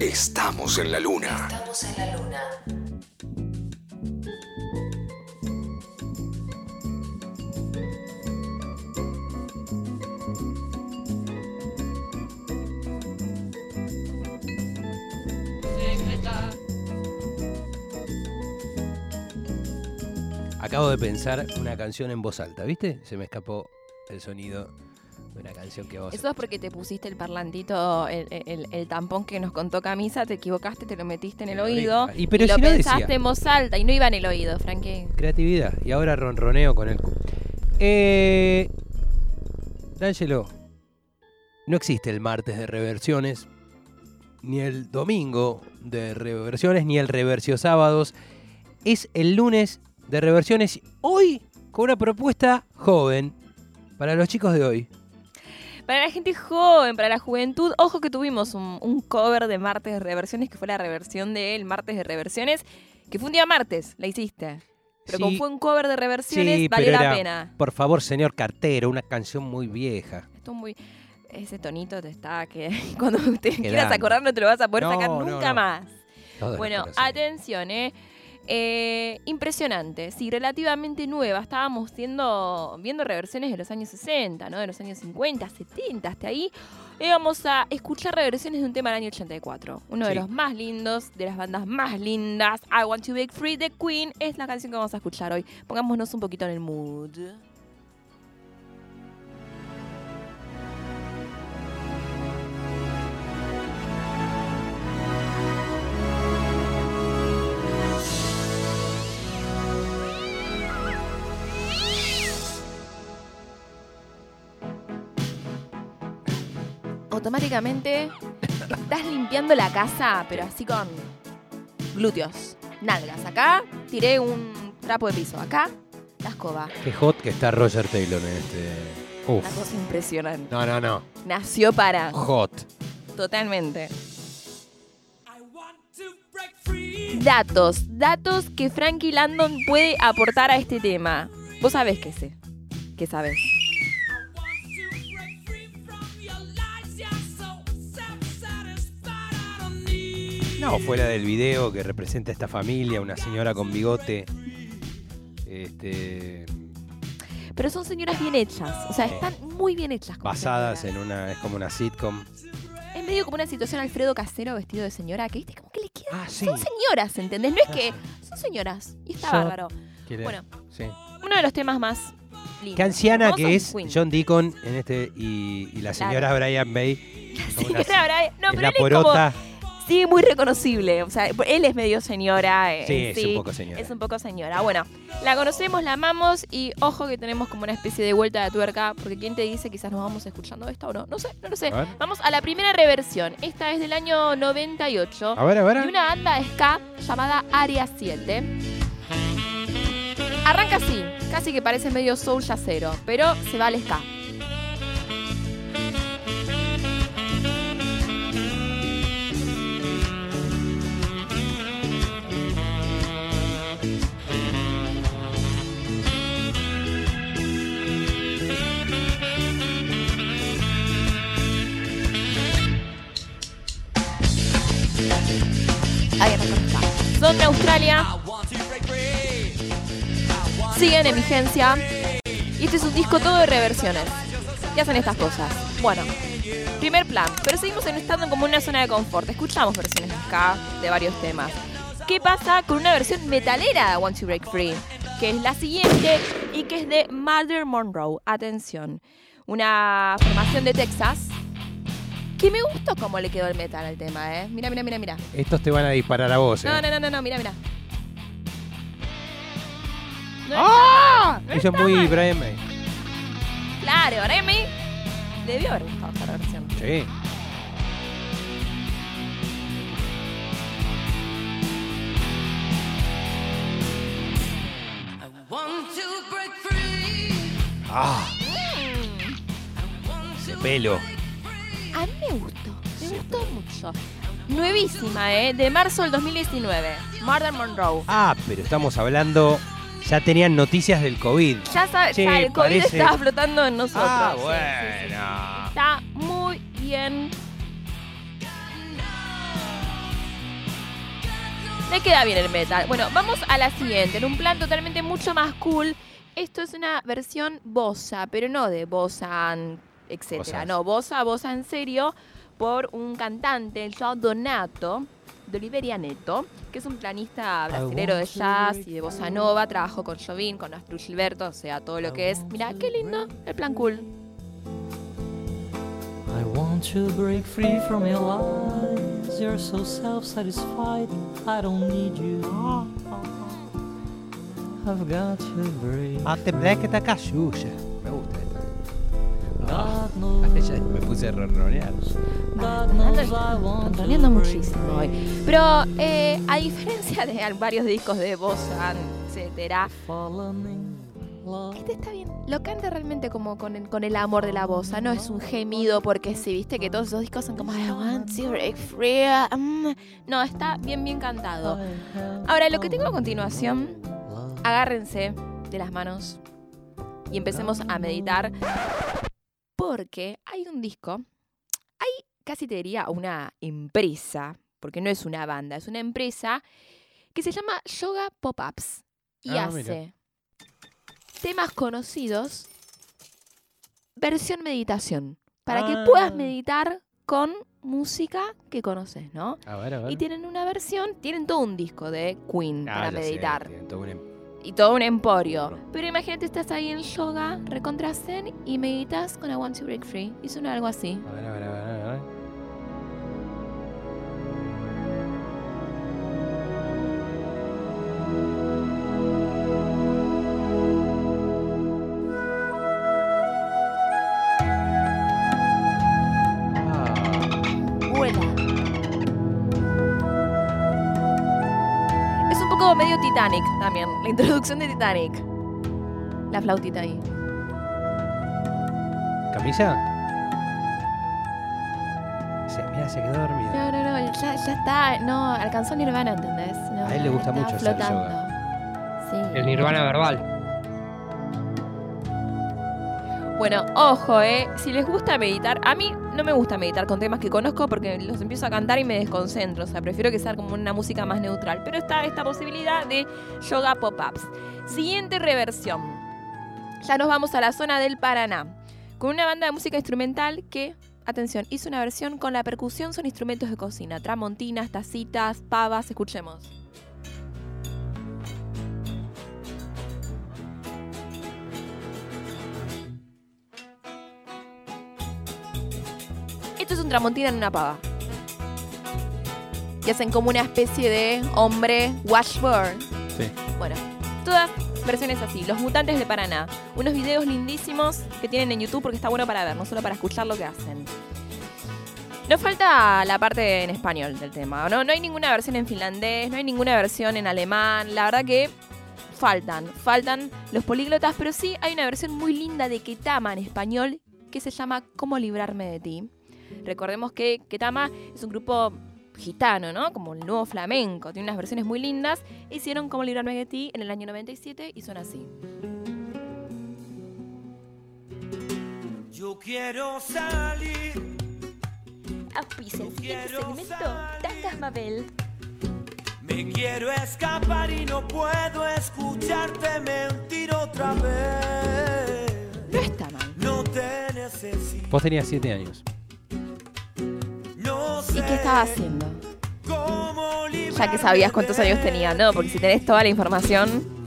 Estamos en la luna. Estamos en la luna. Acabo de pensar una canción en voz alta, ¿viste? Se me escapó el sonido una canción que vos. Eso es porque te pusiste el parlantito, el, el- el tampón que nos contó Camisa, te equivocaste, te lo metiste en el oído. Y pero lo si no pensaste decía. en voz alta y no iba en el oído, Frankie. Creatividad. Y ahora ronroneo con el. Eh. D'Angelo, no existe el martes de reversiones, ni el domingo de reversiones, ni el reversio sábados. Es el lunes de reversiones. Hoy con una propuesta joven para los chicos de hoy. Para la gente joven, para la juventud, ojo que tuvimos un, un cover de Martes de Reversiones, que fue la reversión del Martes de Reversiones, que fue un día martes, la hiciste. Pero como fue un cover de reversiones, Sí, valió la era, pena. Por favor, señor cartero, una canción muy vieja. Esto es muy. Ese tonito te está que cuando te quieras acordar no te lo vas a poder No, sacar nunca no. más. Bueno, atención, ¿eh? Eh, impresionante, sí, relativamente nueva. Estábamos viendo, viendo reversiones de los años 60, ¿no? De los años 50, 70, hasta ahí. Y vamos a escuchar reversiones de un tema del año 84. Uno de los más lindos, de las bandas más lindas. I Want to Break Free, The Queen, es la canción que vamos a escuchar hoy. Pongámonos un poquito en el mood. Automáticamente estás limpiando la casa, pero así con glúteos, nalgas. Acá tiré un trapo de piso, acá la escoba. Qué hot que está Roger Taylor en este. Uf. Una cosa impresionante. No, no, no. Nació para. Hot. Totalmente. Datos, datos que Frankie Landon puede aportar a este tema. Vos sabés que sé. ¿Qué sabés? No, fue la del video que representa a esta familia, una señora con bigote. Este. Pero son señoras bien hechas. O sea, están muy bien hechas. como Basadas señoras. en una. Es como una sitcom. Es medio como una situación Alfredo Casero vestido de señora, que viste como que le queda. Ah, sí. Son señoras, ¿entendés? No es que. Son señoras. Y está Son- bárbaro. Bueno, Sí. uno de los temas más lindos. Qué anciana que es Queen. John Deacon en este y, y la señora Brian May. La verdad, no, es pero la él es como. porota. Sí, muy reconocible. O sea, él es medio señora. eh, Sí, es un poco señora. Es un poco señora. Bueno, la conocemos, la amamos y ojo que tenemos como una especie de vuelta de tuerca, porque ¿quién te dice quizás nos vamos escuchando esto o no? No sé, no lo sé. A. Vamos a la primera reversión. Esta es del año 98. A ver, a ver. de una banda ska llamada Area 7. Arranca así, casi que parece medio soul yacero, pero se va al ska. Australia. Siguen en vigencia. Y este es un disco todo de reversiones. Y hacen estas cosas. Bueno, primer plan. Pero seguimos en- estando como una zona de confort. Escuchamos versiones ska de varios temas. ¿Qué pasa con una versión metalera de Want to Break Free? Que es la siguiente y que es de Mother Monroe. Atención. Una formación de Texas. Que me gustó cómo le quedó el metal al tema, ¿eh? Mira, mira, mira, mira. Estos te van a disparar a vos, ¿eh? No, no, no, no, no, mira, mira. No ¡Ah! no Eso es muy mal. Brian May. Claro, le debió haber gustado esta versión. Sí. Ah, ese pelo. Me gustó, me gustó mucho. Nuevísima, ¿eh? De marzo del 2019. Murder Monroe. Ah, pero estamos hablando. Ya tenían noticias del COVID. Ya sabes, Che, ya el COVID parece- estaba flotando en nosotros. Ah, Sí, sí, sí. bueno. Está muy bien. Le queda bien el metal. Bueno, vamos a la siguiente, en un plan totalmente mucho más cool. Esto es una versión bossa, pero no de bossa, etcétera. No, bossa, bossa en serio, por un cantante, el Joao Donato, de Oliveria Neto, que es un planista brasilero de jazz y de bossa nova. Trabajó con Jovin, con Astrid Gilberto, o sea, todo lo que es. Mira, qué lindo, el plan cool. I want to break free from your lies. You're so self satisfied. I don't need you. I've got to break. Black está cayuya. Me puse a ronronear. Break muchísimo hoy. Pero eh, a diferencia de varios discos de bossa, etcétera. Este está bien. Lo canta realmente como con el, amor de la bossa. No es un gemido porque sí, viste que todos esos discos son como I want to break free. mm. No, está bien, bien cantado. Ahora, lo que tengo a continuación, agárrense de las manos y empecemos a meditar. Porque hay un disco, hay casi te diría una empresa, porque no es una banda, es una empresa que se llama Yoga Pop-Ups y Ah, hace temas conocidos, versión meditación, para que Ah. puedas meditar con música que conoces, ¿no? A ver, a ver. Y tienen una versión, tienen todo un disco de Queen Ah, para ya sé, y todo un emporio. Pero imagínate, estás ahí en yoga, recontra zen y meditas con I Want to Break Free. Y suena algo así. A ver, a ver, a ver, poco medio Titanic también. La introducción de Titanic. La flautita ahí. ¿Camisa? Se, mira, se quedó dormido. No, no, no, ya, ya está. No, alcanzó Nirvana, ¿entendés? No, A él le gusta mucho hacer flotando. Sí. El nirvana verbal. Bueno, ojo, eh. Si les gusta meditar, a mí no me gusta meditar con temas que conozco porque los empiezo a cantar y me desconcentro. O sea, prefiero que sea como una música más neutral. Pero está esta posibilidad de yoga pop-ups. Siguiente reversión. Ya nos vamos a la zona del Paraná. Con una banda de música instrumental que, atención, hizo una versión con la percusión, son instrumentos de cocina. Tramontinas, tacitas, pavas. Escuchemos. Esto es un tramontina en una pava. Y hacen como una especie de hombre washburn. Sí. Bueno, todas versiones así. Los mutantes de Paraná. Unos videos lindísimos que tienen en YouTube porque está bueno para ver, no solo para escuchar lo que hacen. Nos falta la parte en español del tema. No, no hay ninguna versión en finlandés, no hay ninguna versión en alemán. La verdad que faltan, faltan los políglotas, pero sí hay una versión muy linda de Ketama en español que se llama Cómo librarme de ti. Recordemos que Ketama es un grupo gitano, ¿no? Como el nuevo flamenco. Tiene unas versiones muy lindas. Hicieron Cómo librarme de ti en el año 97 y son así. Yo quiero salir, Auspicia el siguiente segmento. Tangas Mabel. me quiero escapar y no puedo escucharte mentir otra vez. No está mal. No te necesito, Vos tenías 7 años. No sé ¿Y qué estaba haciendo? Ya que sabías cuántos años tenía, ¿no? Porque si tenés toda la información.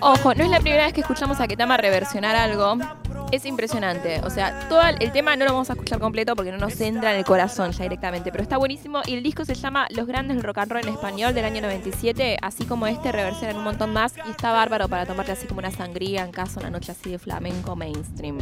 Ojo, no es la primera vez que escuchamos a Ketama reversionar algo. Es impresionante. O sea, todo el tema no lo vamos a escuchar completo porque no nos entra en el corazón ya directamente. Pero está buenísimo. Y el disco se llama Los Grandes del Rock and Roll en español del año 97. Así como este, reversionan un montón más. Y está bárbaro para tomarte así como una sangría en caso una noche así de flamenco mainstream.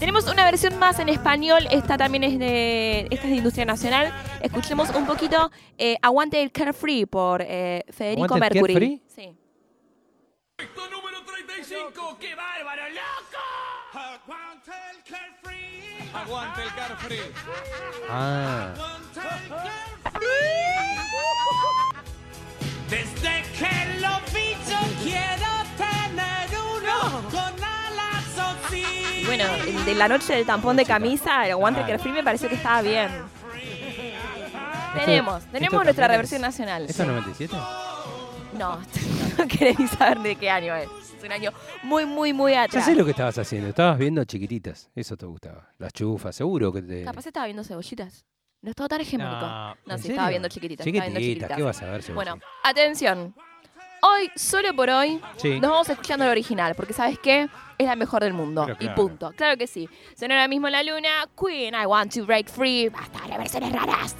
Tenemos una versión más en español. Esta también es de. Esta es de Industria Nacional. Escuchemos un poquito eh, Aguante el Carefree por eh, Federico ¿Aguante el Mercury. Carefree? Sí. número 35, qué bárbaro, loco. Aguanta el carefree. Aguanta el carefree. Ah. Desde que lo vi yo quiero tener uno con alas así. Bueno, el de la noche del tampón de camisa, el aguante Carefree me pareció que estaba bien. Tenemos, tenemos nuestra reversión es- nacional. ¿Esto es 97? No, no querés ni saber de qué año es. Es un año muy, muy, muy Ya atrás. sé lo que estabas haciendo. Estabas viendo chiquititas. Eso te gustaba. Las chufas, seguro que te. Capaz estaba viendo cebollitas. No estaba tan hegemónico. No, No, ¿en sí, estaba viendo chiquititas. viendo Chiquititas. ¿qué vas a ver? Bueno, Sebastián? atención. Hoy, solo por hoy, Sí. nos vamos escuchando el original, porque ¿sabes qué? Es la mejor del mundo. Pero Y claro. punto. Claro que sí. Sonó ahora mismo la luna. Queen, I want to break free. Basta de versiones raras.